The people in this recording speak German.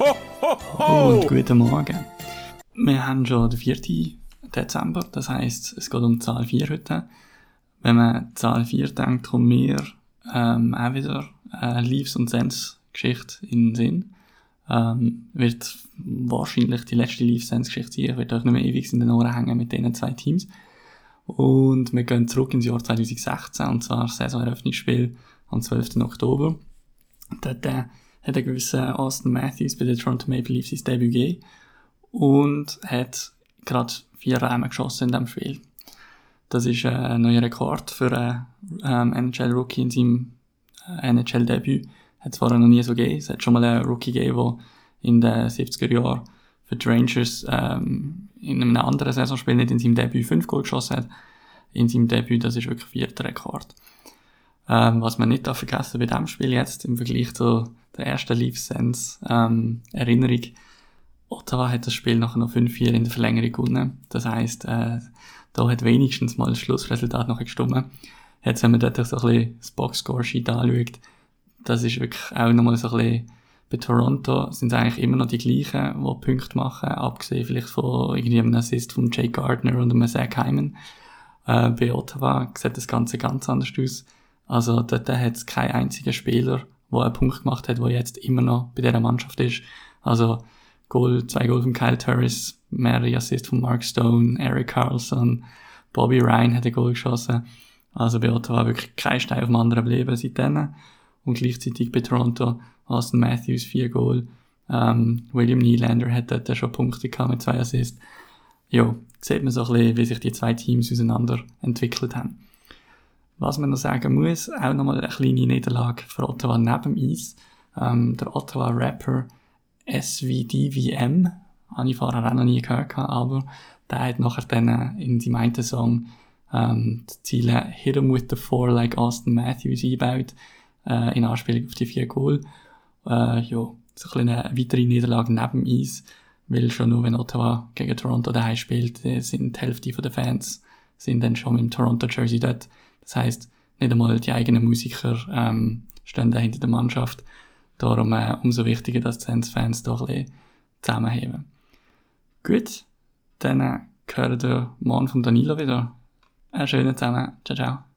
Und guten Morgen. Wir haben schon den 4. Dezember, das heisst, es geht um Zahl 4 heute. Wenn man Zahl 4 denkt, kommt mir ähm, auch wieder eine Leaves- und Sens-Geschichte in den Sinn. Ähm, wird wahrscheinlich die letzte Leaves-Sens-Geschichte sein. Ich werde euch nicht mehr ewig in den Ohren hängen mit diesen zwei Teams. Und wir gehen zurück ins Jahr 2016, und zwar Saisoneröffnungsspiel am 12. Oktober. Dort äh, hat ein gewisser Austin Matthews bei den Toronto Maple Leafs sein Debüt gegeben und hat gerade vier Räume geschossen in diesem Spiel. Das ist ein neuer Rekord für einen ähm, NHL-Rookie in seinem äh, NHL-Debüt. Hat vorher noch nie so gegeben. Es hat schon mal einen Rookie gegeben, der in den 70er Jahren für die Rangers ähm, in einem anderen Saisonspiel nicht in seinem Debüt fünf Goal geschossen hat. In seinem Debüt, das ist wirklich vierter Rekord. Ähm, was man nicht vergessen bei diesem Spiel jetzt im Vergleich zu der ersten Leaf Sense ähm, Erinnerung, Ottawa hat das Spiel nachher noch 5-4 in der Verlängerung gewonnen. Das heisst, äh, da hat wenigstens mal das Schlussresultat noch gestimmt. Jetzt, wenn man dort so ein bisschen das Boxscore-Sheet anschaut, das ist wirklich auch nochmal so ein bisschen, bei Toronto sind es eigentlich immer noch die gleichen, die Punkte machen, abgesehen vielleicht von irgendwie einem Assist von Jake Gardner und einem Zach Hyman. Äh, bei Ottawa sieht das Ganze ganz anders aus. Also dort hat es keinen einzigen Spieler, der einen Punkt gemacht hat, der jetzt immer noch bei dieser Mannschaft ist. Also Goal, zwei Goal von Kyle Turris, mehrere Assists von Mark Stone, Eric Carlson, Bobby Ryan hat ein Goal geschossen. Also bei Ottawa wirklich kein Stein auf dem anderen geblieben seitdem. Und gleichzeitig bei Toronto Austin Matthews vier Goal. Ähm, William Nylander hat dort schon Punkte gehabt mit zwei Assists. Ja, sieht man so ein bisschen, wie sich die zwei Teams auseinander entwickelt haben. Was man noch sagen muss, auch nochmal eine kleine Niederlage für Ottawa neben Eis. Ähm, der Ottawa-Rapper SVDVM, habe ich vorher auch noch nie gehört, aber der hat nachher dann in seinem einen Song ähm, die Ziele Hit 'em with the Four like Austin Matthews eingebaut, äh, in Anspielung auf die vier Goal. Äh, ja, so ein eine weitere Niederlage neben Eis, weil schon nur wenn Ottawa gegen Toronto daheim spielt, äh, sind die Hälfte der Fans sind dann schon mit dem Toronto Jersey dort. Das heißt, nicht einmal die eigenen Musiker ähm, stehen da hinter der Mannschaft. Darum äh, umso wichtiger, dass die Sens-Fans doch ein bisschen zusammenheben. Gut, dann äh, hören wir morgen von Danilo wieder. Einen schönen zusammen. Ciao, ciao.